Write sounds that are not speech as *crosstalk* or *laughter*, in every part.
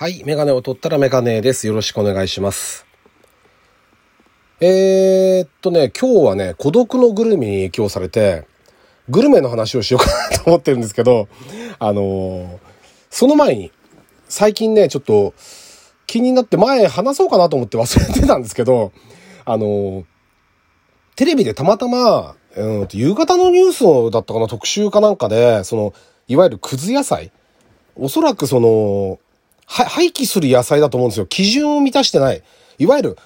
はい。メガネを取ったらメガネです。よろしくお願いします。えー、っとね、今日はね、孤独のグルメに影響されて、グルメの話をしようかなと思ってるんですけど、あのーその前に、最近ね、ちょっと気になって前話そうかなと思って忘れてたんですけど、あのーテレビでたまたま、うん、夕方のニュースだったかな、特集かなんかで、その、いわゆるくず野菜おそらくその、は廃棄する野菜だと思うんですよ。基準を満たしてない。いわゆる、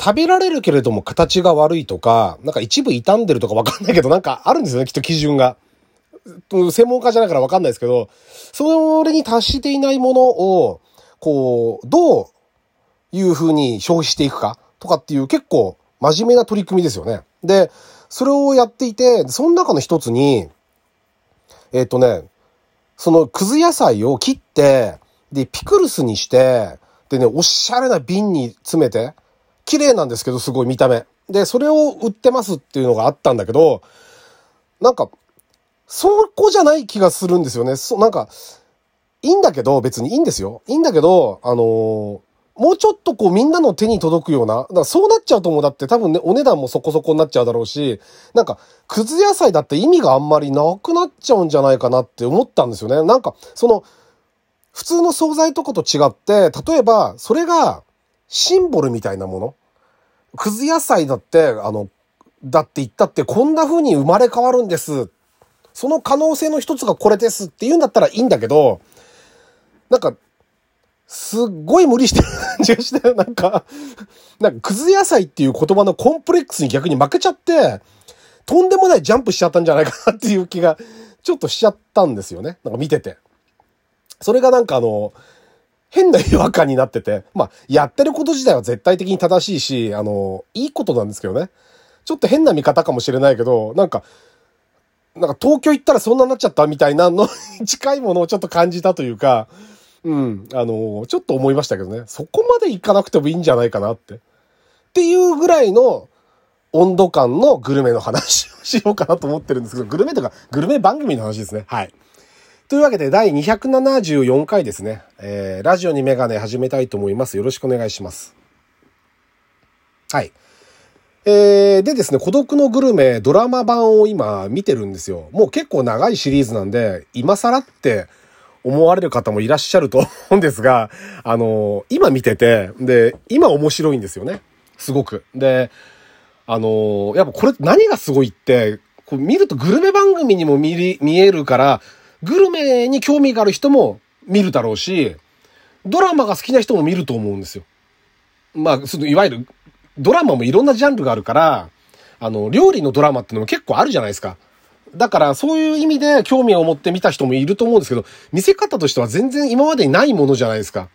食べられるけれども形が悪いとか、なんか一部傷んでるとかわかんないけど、なんかあるんですよね、きっと基準が。専門家じゃないからわかんないですけど、それに達していないものを、こう、どういう風に消費していくかとかっていう結構真面目な取り組みですよね。で、それをやっていて、その中の一つに、えっ、とね、そのくず野菜を切って、で、ピクルスにして、でね、おしゃれな瓶に詰めて、綺麗なんですけど、すごい見た目。で、それを売ってますっていうのがあったんだけど、なんか、そこじゃない気がするんですよね。そ、なんか、いいんだけど、別にいいんですよ。いいんだけど、あのーもうちょっとこうみんなの手に届くような、だからそうなっちゃうと思う。だって多分ね、お値段もそこそこになっちゃうだろうし、なんか、くず野菜だって意味があんまりなくなっちゃうんじゃないかなって思ったんですよね。なんか、その、普通の惣菜とかと違って、例えば、それが、シンボルみたいなもの。くず野菜だって、あの、だって言ったって、こんな風に生まれ変わるんです。その可能性の一つがこれですって言うんだったらいいんだけど、なんか、すっごい無理してる感じがして、*laughs* なんか、なんか、くず野菜っていう言葉のコンプレックスに逆に負けちゃって、とんでもないジャンプしちゃったんじゃないかなっていう気が、ちょっとしちゃったんですよね。なんか見てて。それがなんかあの、変な違和感になってて、まあ、やってること自体は絶対的に正しいし、あの、いいことなんですけどね。ちょっと変な見方かもしれないけど、なんか、なんか東京行ったらそんなになっちゃったみたいなのに *laughs* 近いものをちょっと感じたというか、うん、あの、ちょっと思いましたけどね。そこまで行かなくてもいいんじゃないかなって。っていうぐらいの温度感のグルメの話をしようかなと思ってるんですけど、グルメとかグルメ番組の話ですね。はい。というわけで第274回ですね。えー、ラジオにメガネ始めたいと思います。よろしくお願いします。はい。えー、でですね、孤独のグルメドラマ版を今見てるんですよ。もう結構長いシリーズなんで、今更って思われる方もいらっしゃると思うんですが、あの今見てて、で、今面白いんですよね。すごく。で、あのやっぱこれ何がすごいって、こう見るとグルメ番組にも見り見えるから、グルメに興味がある人も見るだろうし、ドラマが好きな人も見ると思うんですよ。まあ、そのいわゆるドラマもいろんなジャンルがあるから、あの、料理のドラマってのも結構あるじゃないですか。だから、そういう意味で興味を持って見た人もいると思うんですけど、見せ方としては全然今までにないものじゃないですか。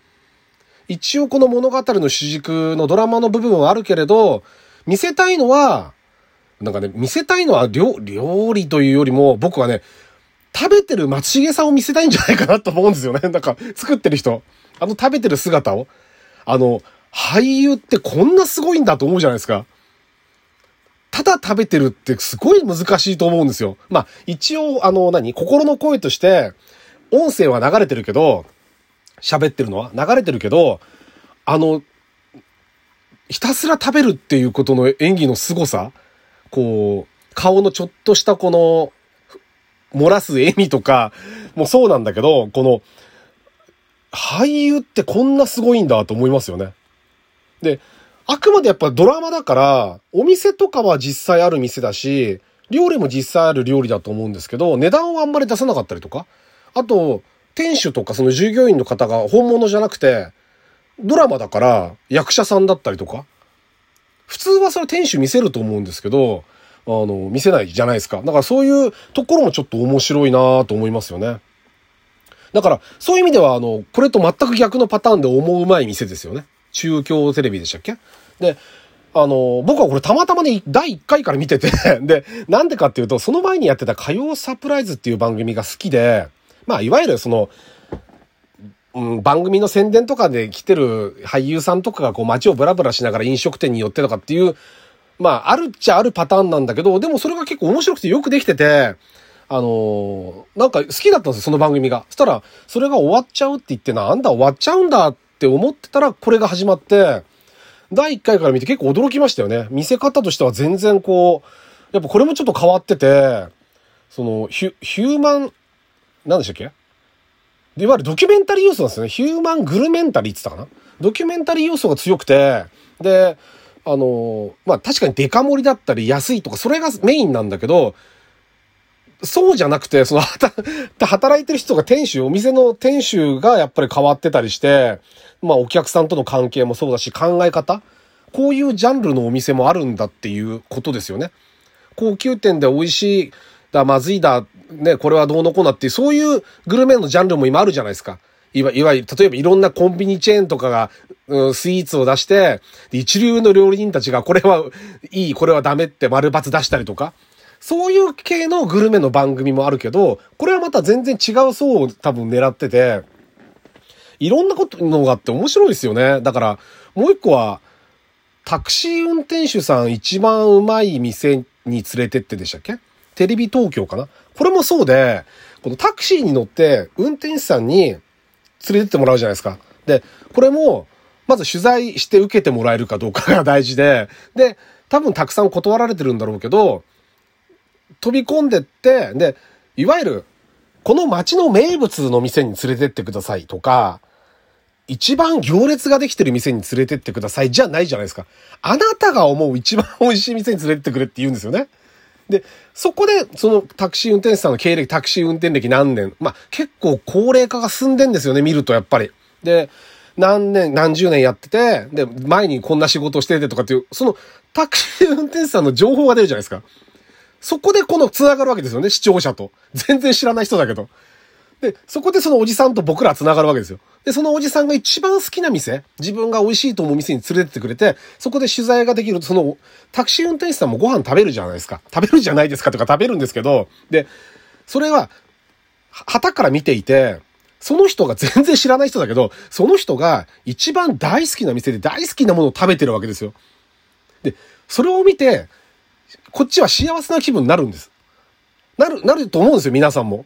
一応この物語の主軸のドラマの部分はあるけれど、見せたいのは、なんかね、見せたいのは料料理というよりも、僕はね、食べてる松重さんを見せたいんじゃないかなと思うんですよね。*laughs* なんか、作ってる人。あの食べてる姿を。あの、俳優ってこんなすごいんだと思うじゃないですか。ただ食べてるってすごい難しいと思うんですよ。まあ、一応、あの、何？心の声として、音声は流れてるけど、喋ってるのは？流れてるけど、あの、ひたすら食べるっていうことの演技の凄さこう、顔のちょっとしたこの、漏らす笑みとか、もうそうなんだけど、この、俳優ってこんなすごいんだと思いますよね。で、あくまでやっぱドラマだから、お店とかは実際ある店だし、料理も実際ある料理だと思うんですけど、値段はあんまり出さなかったりとか、あと、店主とかその従業員の方が本物じゃなくて、ドラマだから役者さんだったりとか、普通はそれ店主見せると思うんですけど、あの、見せないじゃないですか。だからそういうところもちょっと面白いなと思いますよね。だから、そういう意味では、あの、これと全く逆のパターンで思うまい店ですよね。中京テレビでしたっけ？で、あの、僕はこれたまたまね、第1回から見てて、*laughs* で、なんでかっていうと、その前にやってた火曜サプライズっていう番組が好きで、まあ、いわゆるその、うん、番組の宣伝とかで来てる俳優さんとかがこう街をブラブラしながら飲食店に寄ってとかっていう、まあ、あるっちゃあるパターンなんだけど、でもそれが結構面白くてよくできてて、あのー、なんか好きだったんですよ、その番組が。そしたら、それが終わっちゃうって言って、なんだ終わっちゃうんだって思ってたら、これが始まって、第1回から見て結構驚きましたよね。見せ方としては全然こう、やっぱこれもちょっと変わってて、その、ヒュ、ヒューマン、何でしたっけ？でいわゆるドキュメンタリー要素なんですよね。ヒューマングルメンタリーって言ったかな？ドキュメンタリー要素が強くて、で、あの、まあ、確かにデカ盛りだったり安いとか、それがメインなんだけど、そうじゃなくて、その、働いてる人が店主、お店の店主がやっぱり変わってたりして、まあお客さんとの関係もそうだし、考え方こういうジャンルのお店もあるんだっていうことですよね。高級店で美味しいだ、まずいだ、ね、これはどうのこうなっていう、そういうグルメのジャンルも今あるじゃないですか。いわいわゆる、例えばいろんなコンビニチェーンとかが、うん、スイーツを出して、一流の料理人たちがこれはいい、これはダメって丸抜出したりとか。そういう系のグルメの番組もあるけど、これはまた全然違う層を多分狙ってて、いろんなことのがあって面白いですよね。だから、もう一個は、タクシー運転手さん一番うまい店に連れてってでしたっけ？テレビ東京かな？これもそうで、このタクシーに乗って運転手さんに連れてってもらうじゃないですか。で、これも、まず取材して受けてもらえるかどうかが大事で、で、多分たくさん断られてるんだろうけど、飛び込んでって、で、いわゆる、この街の名物の店に連れてってくださいとか、一番行列ができてる店に連れてってくださいじゃないじゃないですか。あなたが思う一番美味しい店に連れてってくれって言うんですよね。で、そこで、そのタクシー運転手さんの経歴、タクシー運転歴何年、まあ、結構高齢化が進んでんですよね、見るとやっぱり。で、何年、何十年やってて、で、前にこんな仕事をしててとかっていう、そのタクシー運転手さんの情報が出るじゃないですか。そこでこの繋がるわけですよね、視聴者と。全然知らない人だけど。で、そこでそのおじさんと僕ら繋がるわけですよ。で、そのおじさんが一番好きな店、自分が美味しいと思う店に連れてってくれて、そこで取材ができると、その、タクシー運転手さんもご飯食べるじゃないですか。食べるじゃないですかとか食べるんですけど、で、それは、旗から見ていて、その人が全然知らない人だけど、その人が一番大好きな店で大好きなものを食べてるわけですよ。で、それを見て、こっちは幸せな気分になるんです。なる、なると思うんですよ、皆さんも。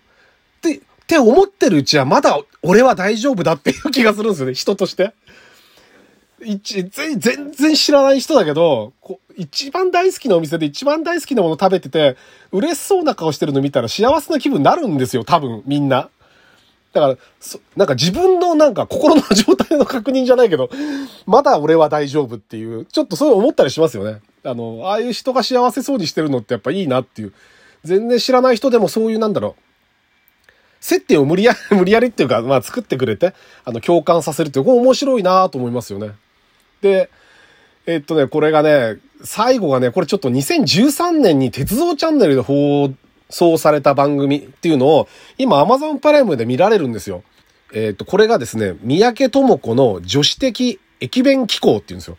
って思ってるうちはまだ俺は大丈夫だっていう気がするんですよね、人として。一、全然知らない人だけど、一番大好きなお店で一番大好きなもの食べてて、嬉しそうな顔してるの見たら幸せな気分になるんですよ、多分、みんな。だから、そ、なんか自分のなんか心の状態の確認じゃないけど、まだ俺は大丈夫っていう、ちょっとそう思ったりしますよね。あの、ああいう人が幸せそうにしてるのってやっぱいいなっていう。全然知らない人でもそういうなんだろう。接点を無理やり、*laughs* 無理やりっていうか、まあ作ってくれて、あの、共感させるっていう、これ面白いなと思いますよね。で、えっとね、これがね、最後がね、これちょっと2013年に鉄道チャンネルで放送された番組っていうのを、今 Amazon プライムで見られるんですよ。えっと、これがですね、三宅智子の女子的駅弁機構っていうんですよ。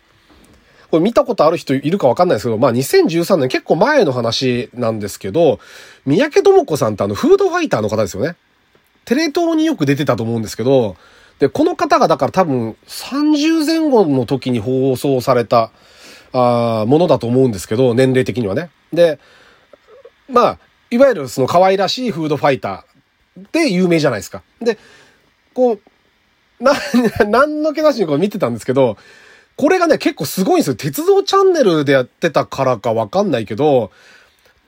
これ見たことある人いるかわかんないですけど、まあ2013年結構前の話なんですけど、三宅智子さんってあのフードファイターの方ですよね。テレ東によく出てたと思うんですけど、で、この方がだから多分30前後の時に放送された、ああものだと思うんですけど、年齢的にはね。で、まあ、いわゆるその可愛らしいフードファイターで有名じゃないですか。で、こう、な、*laughs* 何の気なしにこう見てたんですけど、これがね、結構すごいんですよ。鉄道チャンネルでやってたからかわかんないけど、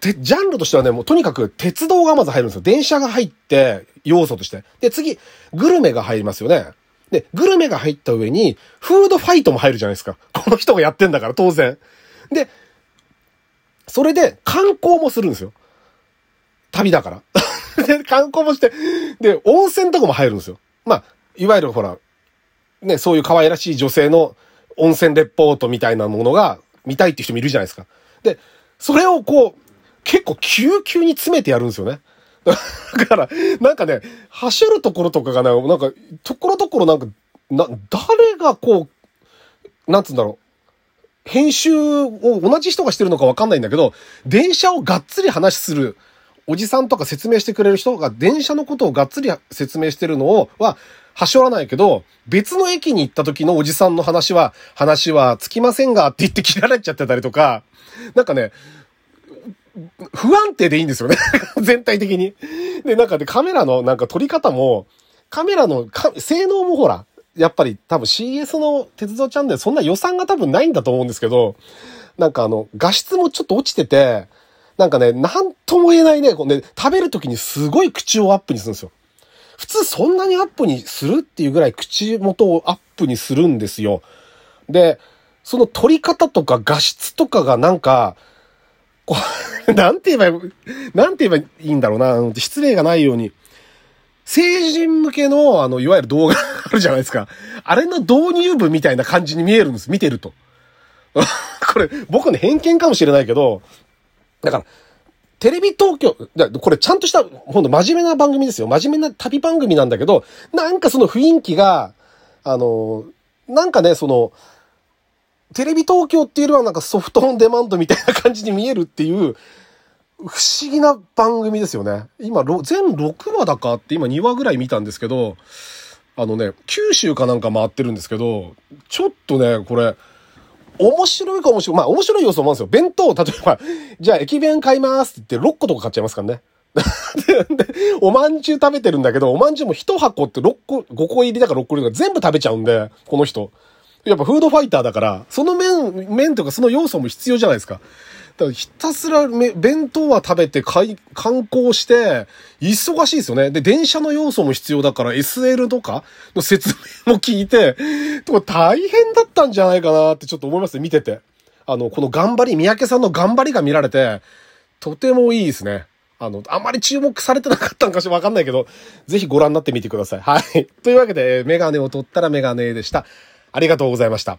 で、ジャンルとしてはね、もうとにかく鉄道がまず入るんですよ。電車が入って、要素として。で、次、グルメが入りますよね。で、グルメが入った上に、フードファイトも入るじゃないですか。この人がやってんだから、当然。で、それで観光もするんですよ。旅だから。*laughs* で、観光もして、で、温泉とかも入るんですよ。まあ、いわゆるほら、ね、そういう可愛らしい女性の温泉レポートみたいなものが見たいって人もいるじゃないですか。で、それをこう、結構急急に詰めてやるんですよね。*laughs* だから、なんかね、走るところとかがね、なんか、ところどころなんか、な、誰がこう、なんつうんだろう。編集を同じ人がしてるのかわかんないんだけど、電車をがっつり話する、おじさんとか説明してくれる人が電車のことをがっつり説明してるのを、は、はしょらないけど、別の駅に行った時のおじさんの話は、話はつきませんがって言って切られちゃってたりとか、なんかね、不安定でいいんですよね。*laughs* 全体的に。で、なんかでカメラのなんか撮り方も、カメラの性能もほら、やっぱり多分 CS の鉄道チャンネルそんな予算が多分ないんだと思うんですけど、なんかあの、画質もちょっと落ちてて、なんかね、なんとも言えないね、こうね、食べるときにすごい口をアップにするんですよ。普通そんなにアップにするっていうぐらい口元をアップにするんですよ。で、その撮り方とか画質とかがなんか、こう、*laughs* なんて言えば、なんて言えばいいんだろうな、失礼がないように。成人向けの、あの、いわゆる動画あるじゃないですか。あれの導入部みたいな感じに見えるんです。見てると。*laughs* これ、僕の偏見かもしれないけど、だから、テレビ東京、これちゃんとした、ほんと真面目な番組ですよ。真面目な旅番組なんだけど、なんかその雰囲気が、あの、なんかね、その、テレビ東京っていうよりはなんかソフトオンデマンドみたいな感じに見えるっていう、不思議な番組ですよね。今、全6話だかって今2話ぐらい見たんですけど、あのね、九州かなんか回ってるんですけど、ちょっとね、これ、面白いか面白い。まあ面白い要素もあるんですよ。弁当、例えば、じゃあ駅弁買いますって言って6個とか買っちゃいますからね。*laughs* で、おまんじゅう食べてるんだけど、おまんじゅうも1箱って6個、5個入りだから6個入りだから全部食べちゃうんで、この人。やっぱフードファイターだから、その麺、麺とかその要素も必要じゃないですか。だからひたすらめ弁当は食べて観光して、忙しいですよね。で、電車の要素も必要だから SL とかの説明も聞いて、とか大変だったんじゃないかなってちょっと思いますね、見てて。あの、この頑張り、三宅さんの頑張りが見られて、とてもいいですね。あの、あんまり注目されてなかったんかしらわかんないけど、ぜひご覧になってみてください。はい。というわけで、メガネを取ったらメガネでした。ありがとうございました。